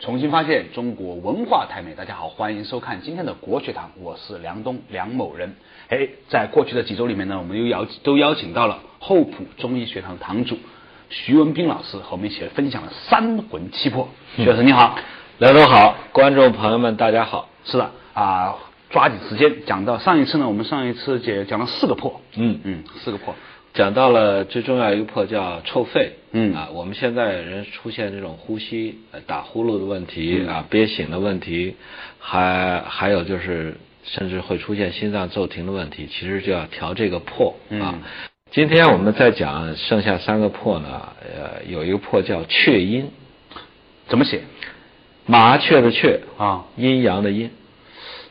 重新发现中国文化太美，大家好，欢迎收看今天的国学堂，我是梁东梁某人。哎，在过去的几周里面呢，我们又邀都邀请到了厚朴中医学堂堂主徐文斌老师和我们一起来分享了三魂七魄。徐老师你好，梁东好，观众朋友们大家好。是的啊，抓紧时间讲到上一次呢，我们上一次讲讲了四个破，嗯嗯，四个魄。讲到了最重要一个破叫臭肺，嗯啊，我们现在人出现这种呼吸呃打呼噜的问题啊，憋醒的问题，还还有就是甚至会出现心脏骤停的问题，其实就要调这个破啊。今天我们再讲剩下三个破呢，呃，有一个破叫雀阴，怎么写？麻雀的雀啊，阴阳的阴。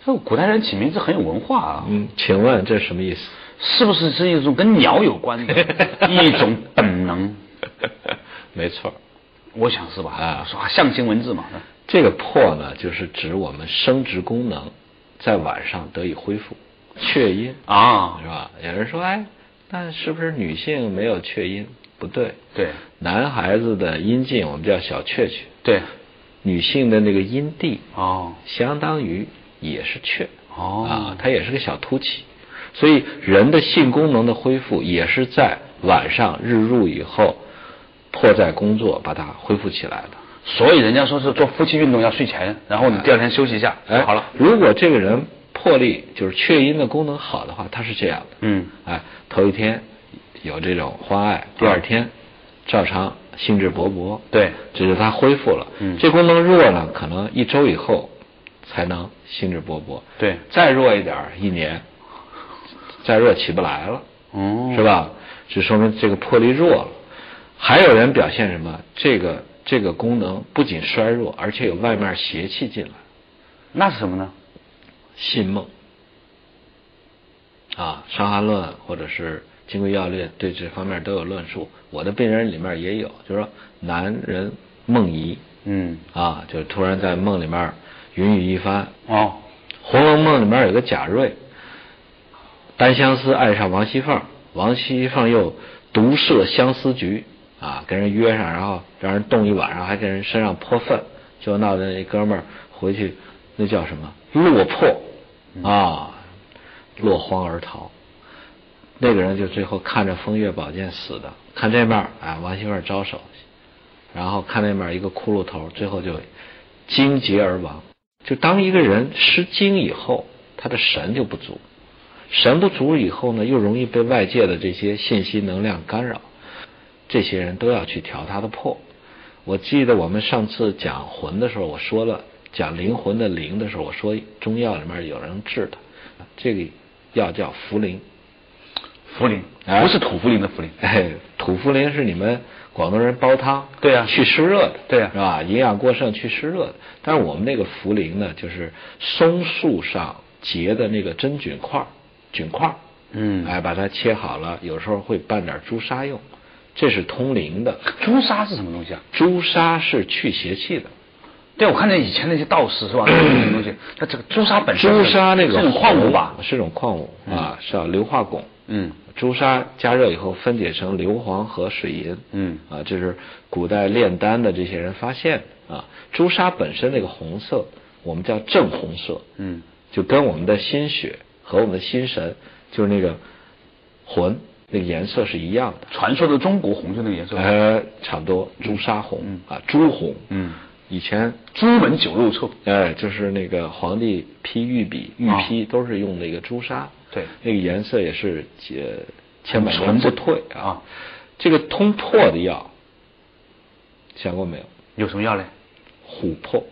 这古代人起名字很有文化啊。嗯，请问这是什么意思？是不是是一种跟鸟有关的 一种本能？没错，我想是吧？啊，说象形文字嘛。这个魄呢，就是指我们生殖功能在晚上得以恢复。雀阴啊，是吧？有人说，哎，那是不是女性没有雀阴？不对，对，男孩子的阴茎我们叫小雀雀，对，女性的那个阴蒂哦，相当于也是雀哦，啊，它也是个小凸起。所以人的性功能的恢复也是在晚上日入以后，迫在工作把它恢复起来的。所以人家说是做夫妻运动要睡前，然后你第二天休息一下，哎，好了。如果这个人魄力就是雀阴的功能好的话，他是这样的。嗯，哎，头一天有这种欢爱，第二天照常兴致勃勃。对，这是他恢复了。嗯，这功能弱呢，可能一周以后才能兴致勃勃。对，再弱一点，一年。再热起不来了，哦，是吧？就说明这个魄力弱了。还有人表现什么？这个这个功能不仅衰弱，而且有外面邪气进来。那是什么呢？信梦啊，《伤寒论》或者是《金匮要略》对这方面都有论述。我的病人里面也有，就是说男人梦遗，嗯，啊，就是突然在梦里面云雨一番。哦，《红楼梦》里面有个贾瑞。单相思爱上王熙凤，王熙凤又独设相思局啊，跟人约上，然后让人冻一晚上，还给人身上泼粪，就闹得那哥们儿回去那叫什么落魄啊，落荒而逃。那个人就最后看着风月宝剑死的，看这面啊王熙凤招手，然后看那面一个骷髅头，最后就惊竭而亡。就当一个人失精以后，他的神就不足。神不足以后呢，又容易被外界的这些信息能量干扰，这些人都要去调他的魄。我记得我们上次讲魂的时候，我说了讲灵魂的灵的时候，我说中药里面有人治的，这个药叫茯苓。茯苓不是土茯苓的茯苓，哎，土茯苓是你们广东人煲汤，对呀，去湿热的，对呀，是吧？营养过剩去湿热的。但是我们那个茯苓呢，就是松树上结的那个真菌块。菌块，嗯，哎，把它切好了，有时候会拌点朱砂用，这是通灵的。朱砂是什么东西啊？朱砂是去邪气的。对，我看见以前那些道士是吧？那种东西，它这个朱砂本身，朱砂那个是种矿物吧？是种矿物啊，是叫硫化汞。嗯，朱砂加热以后分解成硫磺和水银。嗯，啊，这是古代炼丹的这些人发现的啊。朱砂本身那个红色，我们叫正红色。嗯，就跟我们的心血。和我们的心神，就是那个魂，那个颜色是一样的。传说的中国红就那个颜色，呃，差不多，朱砂红啊，朱红。嗯，以前朱门酒肉臭，哎，就是那个皇帝批御笔、御批都是用那个朱砂。对，那个颜色也是呃千百年不退啊。这个通破的药，想过没有？有什么药嘞？琥珀。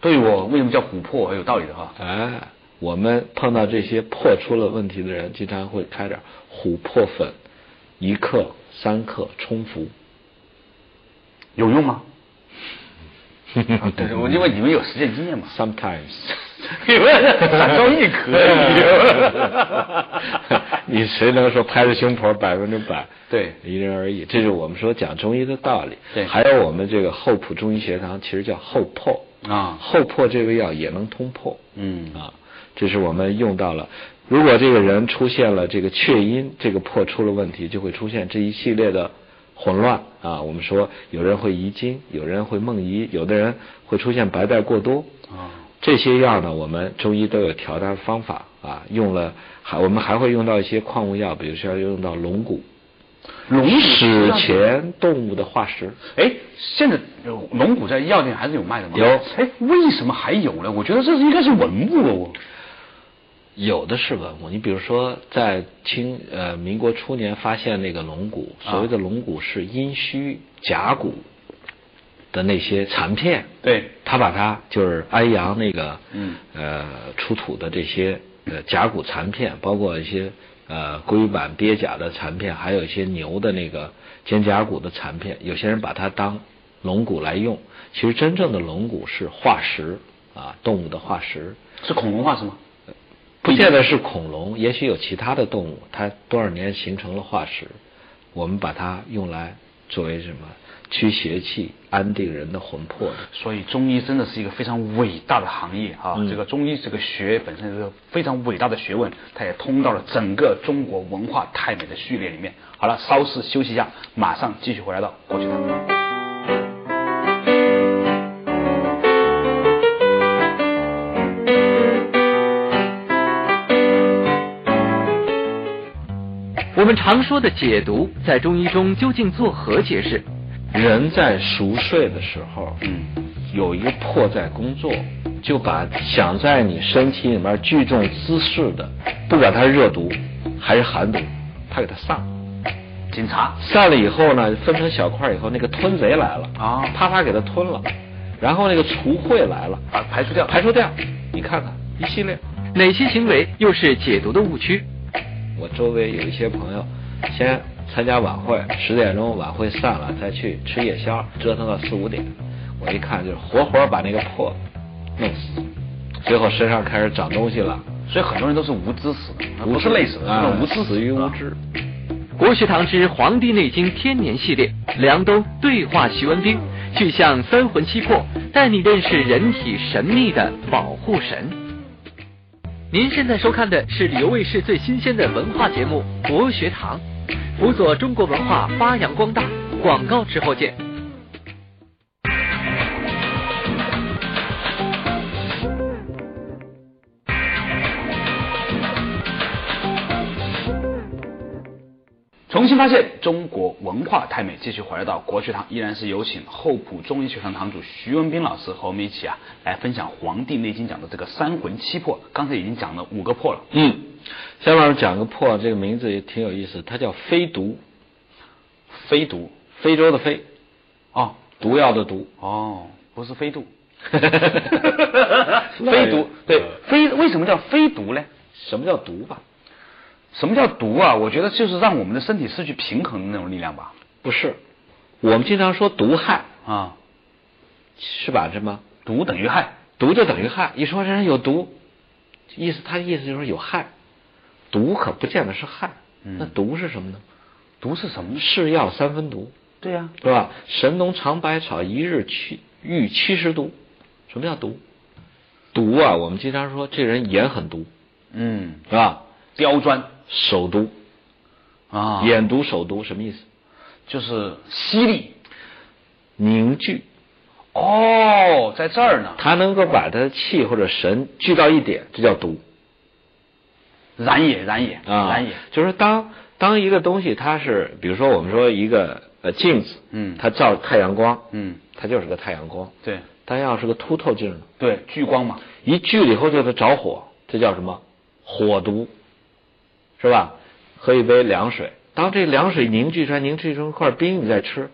对我为什么叫琥珀很有道理的哈？哎。我们碰到这些破出了问题的人，经常会开点琥珀粉，一克、三克冲服，有用吗？对，我因为你们有实践经验嘛。Sometimes，你们散装一可以。你谁能说拍着胸脯百分之百？对，因人而异。这是我们说讲中医的道理。对，还有我们这个厚朴中医学堂，其实叫厚破啊，厚破这味药也能通破。嗯啊。这是我们用到了。如果这个人出现了这个雀阴，这个破出了问题，就会出现这一系列的混乱啊。我们说有人会遗精，有人会梦遗，有的人会出现白带过多。啊，这些药呢，我们中医都有调的方法啊，用了还我们还会用到一些矿物药，比如说要用到龙骨，龙骨史前动物的化石。哎，现在龙骨在药店还是有卖的吗？有哎，为什么还有呢？我觉得这是应该是文物哦。有的是文物，你比如说在清呃民国初年发现那个龙骨，啊所谓的龙骨是阴虚甲骨的那些残片，对，他把它就是安阳那个嗯呃出土的这些呃甲骨残片，包括一些呃龟板鳖甲的残片，还有一些牛的那个肩胛骨的残片，有些人把它当龙骨来用，其实真正的龙骨是化石啊，动物的化石。是恐龙化石吗？不见得是恐龙，也许有其他的动物，它多少年形成了化石，我们把它用来作为什么驱邪气、安定人的魂魄的。所以中医真的是一个非常伟大的行业啊！嗯这个中医这个学本身是个非常伟大的学问，它也通到了整个中国文化太美的序列里面。好了，稍事休息一下，马上继续回来到过去谈。我们常说的解毒，在中医中究竟作何解释？人在熟睡的时候，嗯，有一个魄在工作，就把想在你身体里面聚众滋事的，不管它是热毒还是寒毒，它给它散了。警察散了以后呢，分成小块以后，那个吞贼来了啊啪啪给它吞了，然后那个除秽来了，把排除掉，排除掉。你看看一系列，哪些行为又是解毒的误区？我周围有一些朋友，先参加晚会，十点钟晚会散了，再去吃夜宵，折腾到四五点。我一看就是活活把那个破弄死，最后身上开始长东西了，所以很多人都是无知死的，不是累死的，是无知死于无知。国学堂之《黄帝内经天年》系列，梁冬对话徐文兵，去向三魂七魄，带你认识人体神秘的保护神。您现在收看的是旅游卫视最新鲜的文化节目《国学堂》，辅佐中国文化发扬光大。广告之后见。重新发现中国文化太美，继续回来到国学堂，依然是有请厚朴中医学堂堂主徐文斌老师和我们一起啊来分享《黄帝内经》讲的这个三魂七魄。刚才已经讲了五个魄了，嗯，下面讲个破，这个名字也挺有意思，它叫飞毒，非毒非洲的非，哦毒药的毒。哦，不是飞度，非非毒对非为什么叫非毒呢？什么叫毒吧？什么叫毒啊？我觉得就是让我们的身体失去平衡的那种力量吧。不是，我们经常说毒害，啊，是吧？什么？毒等于害。毒就等于害。一说这人有毒，意思他的意思就是有害，毒可不见得是害。嗯那毒是什么呢？毒是什么呢？是药三分毒，对呀、是吧？神农尝百草，一日去遇七十毒。什么叫毒？毒啊，我们经常说这人眼很毒，嗯，是吧？刁钻手毒，啊，眼毒、首都什么意思？就是犀利。凝聚，哦，在这儿呢，他能够把他的气或者神聚到一点，这叫毒燃也，燃也，啊。燃也。就是当当一个东西它是，比如说我们说一个呃镜子，嗯它照太阳光，嗯，它就是个太阳光。对它要是个凸透镜呢，对，聚光嘛。一聚了以后就是着火，这叫什么？火毒，是吧？喝一杯凉水，当这凉水凝聚出来，凝聚成一块冰，你再吃，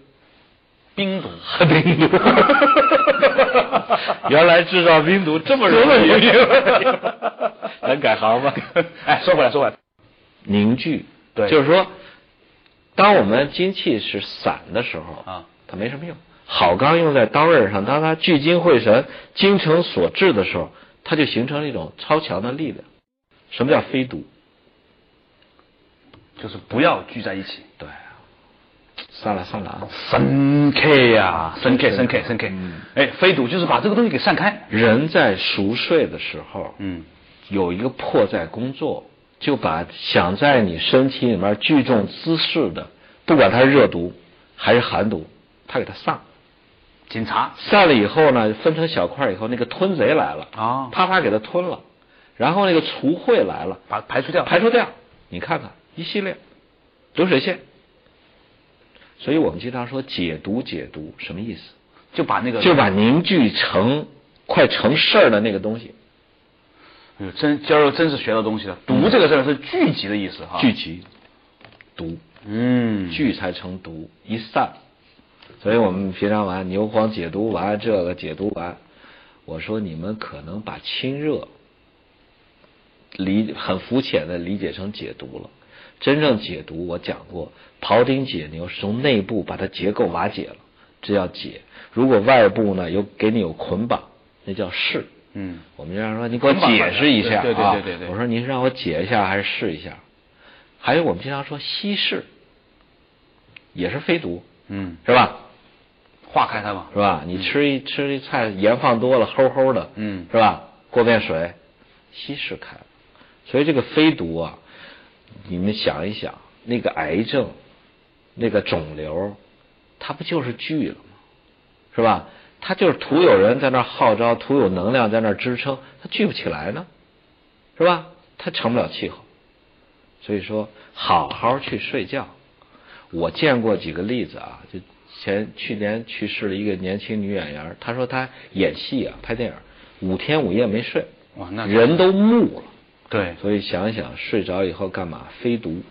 冰毒，冰毒。原来制造冰毒这么容易，能改行吗。哎，说回来，说回来，凝聚，对就是说，当我们精气是散的时候啊，它没什么用。好钢用在刀刃上，当它聚精会神、精诚所至的时候，它就形成了一种超强的力量。什么叫飞毒？就是不要聚在一起。对，算了算了啊，深刻呀，深刻，深刻，深刻。哎，非毒就是把这个东西给散开。人在熟睡的时候，嗯，有一个魄在工作，就把想在你身体里面聚众滋事的，不管它是热毒还是寒毒，他给它散。警察散了以后呢，分成小块以后，那个吞贼来了，啊啪啪给他吞了，然后那个除秽来了，把排除掉，排除掉。你看看一系列流水线，所以我们经常说解毒解毒什么意思？就把那个就把凝聚成快成事儿的那个东西哎呦真今儿真是学到东西了。毒这个字儿是聚集的意思哈。聚集毒，嗯，聚才成毒，一散。所以我们平常玩牛黄解毒丸，这个解毒丸，我说你们可能把清热理很肤浅的理解成解毒了。真正解毒，我讲过，庖丁解牛是从内部把它结构瓦解了，这叫解。如果外部呢有给你有捆绑，那叫试。嗯，我们经常说你给我解释一下对对啊对对对对我说您是让我解一下还是试一下？还有我们经常说稀释，也是非毒，嗯，是吧？化开它嘛。是吧？你吃一吃一菜盐放多了，齁齁的，嗯是吧？过遍水，稀释开了。所以这个非毒啊，你们想一想，那个癌症，那个肿瘤，它不就是聚了吗？是吧？它就是徒有人在那儿号召，徒有能量在那儿支撑，它聚不起来呢，是吧？它成不了气候。所以说，好好去睡觉。我见过几个例子啊，就前去年去世了一个年轻女演员，她说她演戏啊，拍电影，五天五夜没睡，哇那人都木了。对，所以想一想，睡着以后干嘛？非毒，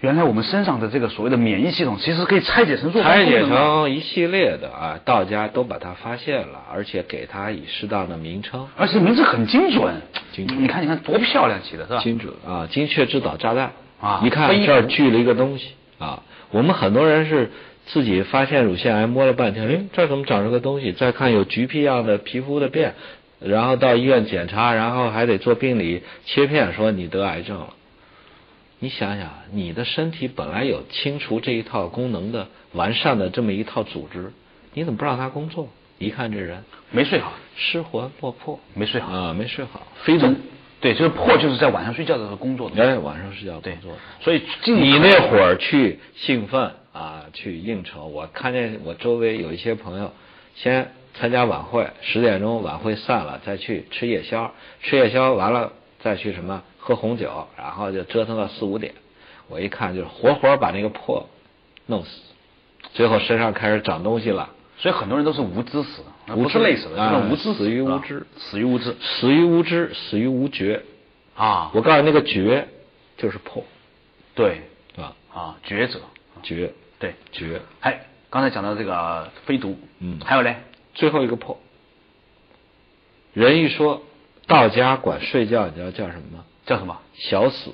原来我们身上的这个所谓的免疫系统，其实可以拆解成若干拆解成一系列的啊，道家都把它发现了，而且给它以适当的名称，而且名字很精准，精准。你看，你看多漂亮起的是吧？精准啊，精确制导炸弹。啊一看非这儿毒聚了一个东西啊，我们很多人是自己发现乳腺癌，摸了半天，哎，这儿怎么长出个东西？再看有橘皮样的皮肤的变，然后到医院检查，然后还得做病理切片，说你得癌症了。你想想，你的身体本来有清除这一套功能的完善的这么一套组织，你怎么不让它工作？一看这人没睡好，失魂落魄，没睡好啊，没睡好，非常。对，就是破，就是在晚上睡觉的时候工作的。哎，晚上睡觉对工作。所以尽你那会儿去兴奋啊，去应酬，我看见我周围有一些朋友，先参加晚会，十点钟晚会散了，再去吃夜宵，吃夜宵完了再去什么喝红酒，然后就折腾到四五点。我一看就是活活把那个破弄死，最后身上开始长东西了，所以很多人都是无知死，不是累死的，是无知死于无知死于无知死于无知，死于无觉。啊。我告诉你，那个觉就是破，对是吧？啊，觉者觉对。觉，还刚才讲到这个非毒，嗯还有嘞，最后一个破。人一说道家管睡觉，你知道叫什么吗？叫什么？小死。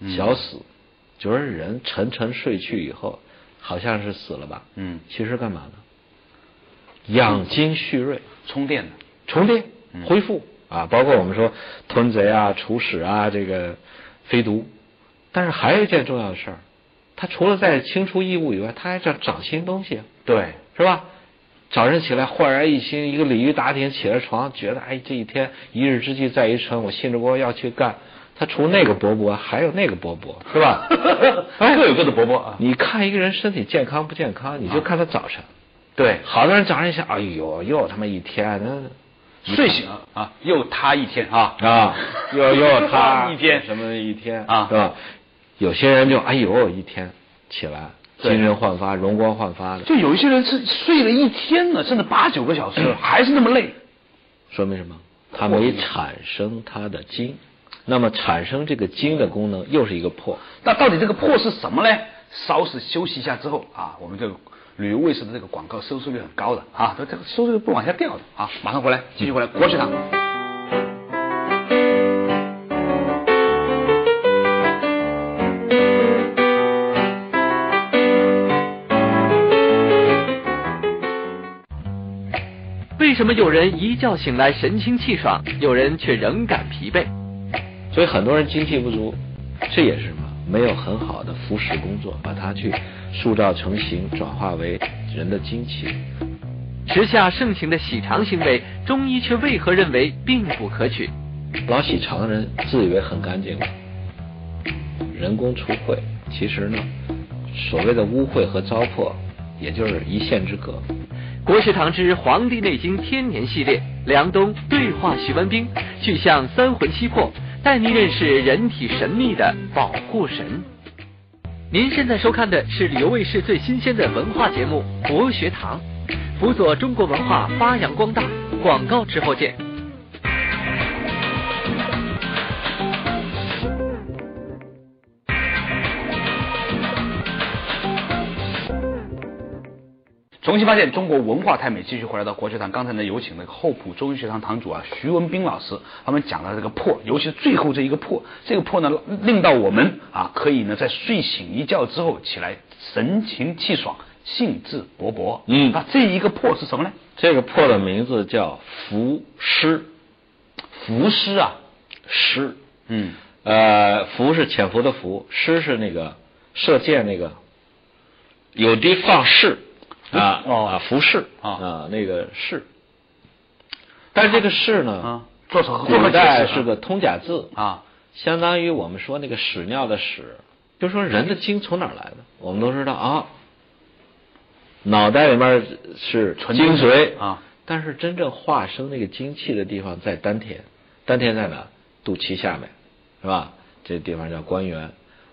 嗯小死，就是人沉沉睡去以后，好像是死了吧？嗯，其实干嘛呢？养精蓄锐，充电的。充电嗯，恢复啊，包括我们说吞贼啊、除屎啊，这个飞毒。但是还有一件重要的事儿，它除了在清除异物以外，他还在长新东西啊。对，是吧？早晨起来焕然一新，一个鲤鱼打挺起了床，觉得哎，这一天一日之计在于晨，我兴致勃勃要去干。他除那个勃勃，还有那个勃勃，是吧？哎各有各的伯伯啊。你看一个人身体健康不健康，你就看他早晨。对，好多人早上一想，哎呦，又他妈一天，那睡醒啊，又他一天啊啊，又又 他一天什么一天啊是吧？有些人就哎呦一天起来精神焕发、容光焕发的，就有一些人是睡了一天呢，甚至八九个小时，还是那么累。说明什么？它没产生它的精，那么产生这个精的功能又是一个破。那到底这个破是什么呢？稍事休息一下之后啊，我们这个旅游卫视的这个广告收视率很高的啊，这这个收视率不往下掉的啊，马上回来，继续回来，国学堂。为什么有人一觉醒来神清气爽，有人却仍感疲惫？所以很多人精气不足，这也是什么？没有很好的服食工作，把它去塑造成型，转化为人的精气。时下盛行的洗肠行为，中医却为何认为并不可取？老洗肠的人自以为很干净了，人工除秽，其实呢，所谓的污秽和糟粕，也就是一线之隔。国学堂之《黄帝内经天年》系列，梁冬对话徐文兵，去向三魂七魄，带您认识人体神秘的保护神。您现在收看的是旅游卫视最新鲜的文化节目《国学堂》，辅佐中国文化发扬光大。广告之后见。重新发现中国文化太美，继续回来到国学堂。刚才呢，有请那个厚朴中医学堂堂主啊，徐文斌老师，他们讲到这个破，尤其是最后这一个破，这个破呢，令到我们啊，可以呢，在睡醒一觉之后起来，神清气爽，兴致勃勃。嗯那这一个破是什么呢？这个破的名字叫伏尸，伏尸啊，尸，嗯，呃，伏是潜伏的伏，尸是那个射箭那个，有的放矢啊哦啊，服饰啊啊，那个是。但是这个是呢啊，做成古代是个通假字，啊，相当于我们说那个屎尿的屎，就说人的精从哪儿来的？我们都知道啊，脑袋里面是纯精髓啊，但是真正化生那个精气的地方在丹田，丹田在哪？肚脐下面，是吧？这地方叫关元。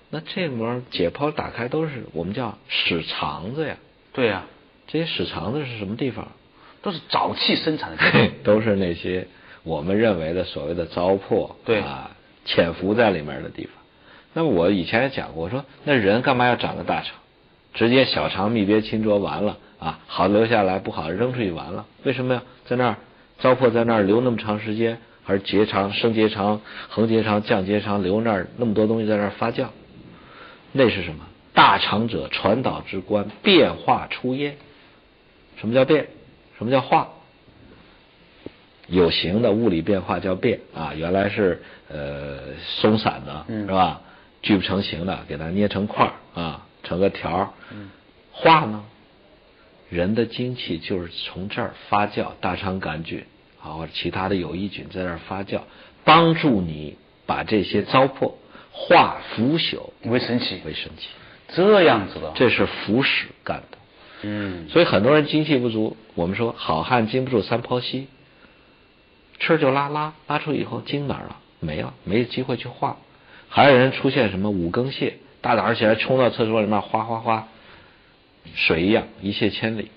那这里面解剖打开都是我们叫屎肠子呀。对呀、这些屎肠子是什么地方？都是沼气生产的地方。都是那些我们认为的所谓的糟粕，对啊，潜伏在里面的地方。那么我以前也讲过，我说那人干嘛要长个大肠？直接小肠密别侵浊完了啊，好留下来，不好扔出去完了。为什么呀？在那儿糟粕在那儿留那么长时间，而结肠、升结肠、横结肠、降结肠留那儿那么多东西在那儿发酵，那是什么？大肠者，传导之官，变化出焉。什么叫变？什么叫化？有形的物理变化叫变啊，原来是呃松散的，嗯是吧？聚不成形的，给它捏成块儿啊，成个条儿。嗯化呢？人的精气就是从这儿发酵，大肠杆菌啊或者其他的有益菌在这儿发酵，帮助你把这些糟粕化腐朽为神奇，为神奇。这样子的。这是腐屎干的。嗯，所以很多人精气不足，我们说好汉经不住三泡稀，吃就拉拉，拉出以后精哪儿了？没了，没机会去化。还有人出现什么五更泻，大早上起来冲到厕所里面哗哗哗，水一样一泻千里。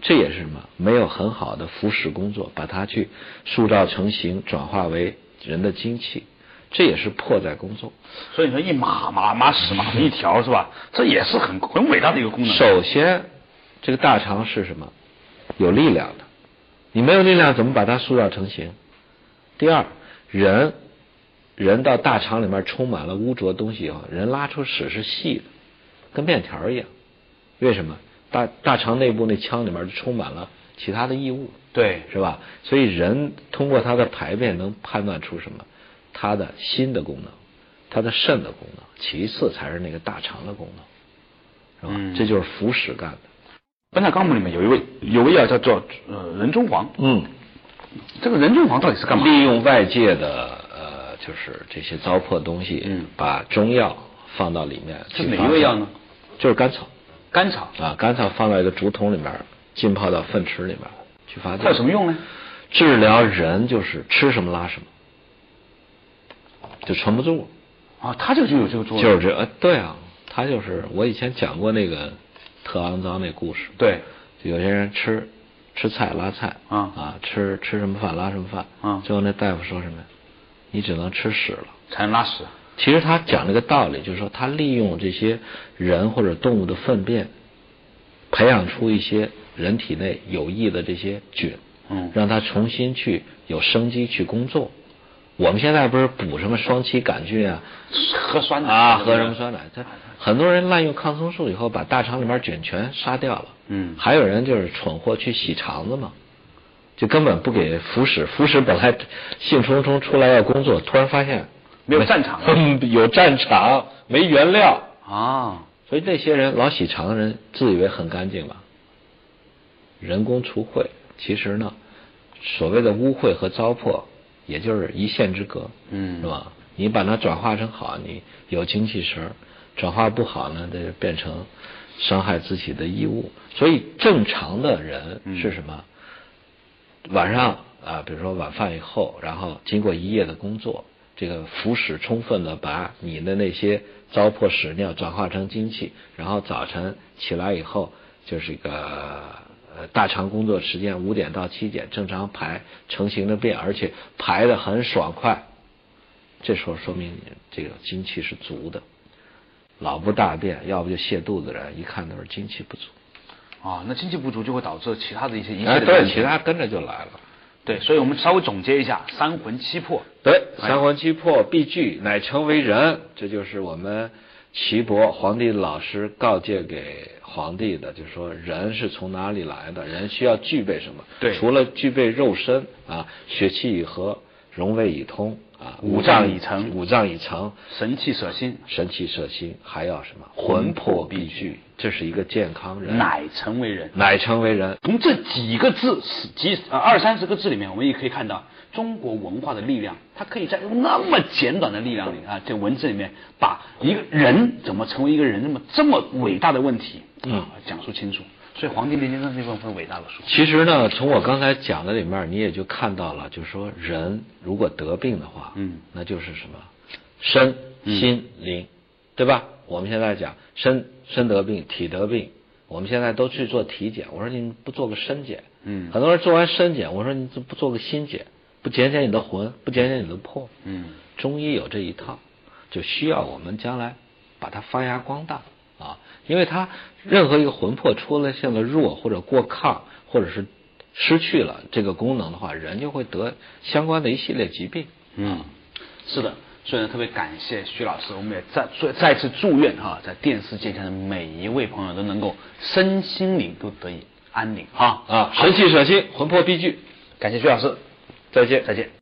这也是什么？没有很好的腐食工作，把它去塑造成形，转化为人的精气，这也是破在工作。所以你说一马马马屎马一条是吧？这也是很很伟大的一个功能。首先，这个大肠是什么？有力量的。你没有力量，怎么把它塑造成形？第二，人人到大肠里面充满了污浊东西以后，人拉出屎是细的，跟面条一样。为什么？大大肠内部那腔里面就充满了其他的异物，对，是吧？所以人通过他的排便能判断出什么？他的心的功能，他的肾的功能，其次才是那个大肠的功能，是吧？嗯这就是腐屎干的。《本草纲目》里面有一位有位药叫做呃人中黄，嗯，这个人中黄到底是干嘛？利用外界的呃，就是这些糟粕东西，嗯把中药放到里面是哪一味药呢？就是甘草甘草，啊，甘草放到一个竹筒里面，浸泡到粪池里面去发酵。它有什么用呢？治疗人就是吃什么拉什么，就存不住。啊，它这个就有这个作用。就是这，呃，对啊，他就是我以前讲过那个特肮脏那故事。对，就有些人吃吃菜拉菜啊啊，吃吃什么饭拉什么饭啊最后那大夫说什么呀？你只能吃屎了。才能拉屎。其实他讲这个道理，就是说他利用这些人或者动物的粪便，培养出一些人体内有益的这些菌，嗯让它重新去有生机去工作。我们现在不是补什么双歧杆菌啊，喝酸奶啊，喝什么酸奶？他很多人滥用抗生素以后，把大肠里面菌全杀掉了。嗯还有人就是蠢货去洗肠子嘛，就根本不给腐蚀。腐蚀本来兴冲冲出来要工作，突然发现没有战场了 有战场，没原料，啊，所以那些人老洗肠的人自以为很干净吧？人工除秽，其实呢，所谓的污秽和糟粕，也就是一线之隔，嗯是吧？你把它转化成好，你有精气神儿，转化不好呢，这就变成伤害自己的衣物。所以正常的人是什么？晚上啊，比如说晚饭以后，然后经过一夜的工作，这个腐蚀充分的把你的那些糟粕屎尿转化成精气，然后早晨起来以后就是一个呃大肠工作时间五点到七点正常排成型的便，而且排的很爽快，这时候说明你这个精气是足的。老不大便，要不就泻肚子人，一看都是精气不足。啊，那精气不足就会导致其他的一些一哎，系列的问对，其他跟着就来了。对，所以我们稍微总结一下：三魂七魄。对，哎三魂七魄必聚，乃成为人。这就是我们岐伯皇帝老师告诫给皇帝的，就是说人是从哪里来的，人需要具备什么？对除了具备肉身啊，血气已和，荣卫已通啊，五脏脏已成五脏已成，神气舍心，神气舍心，还要什么？魂魄必具，这是一个健康人，乃成为人。乃成为人。从这几个字，几呃二三十个字里面，我们也可以看到中国文化的力量，它可以在用那么简短的力量里啊，这文字里面把一个人怎么成为一个人，那么这么伟大的问题啊讲述清楚。所以《黄帝内经》这本很伟大的书。其实呢，从我刚才讲的里面，你也就看到了，就是说人如果得病的话，嗯，那就是什么身心灵，对吧？我们现在讲身身得病，体得病，我们现在都去做体检。我说你不做个身检，嗯很多人做完身检，我说你怎么不做个心检，不检检你的魂，不检检你的魄，嗯，中医有这一套，就需要我们将来把它发扬光大啊，因为他任何一个魂魄出了现了弱或者过亢，或者是失去了这个功能的话，人就会得相关的一系列疾病。嗯，是的，所以呢，特别感谢徐老师，我们也再再再次祝愿哈，在电视机前的每一位朋友都能够身心灵都得以安宁哈啊，神气舍心，魂魄必聚。感谢徐老师，再见，再见。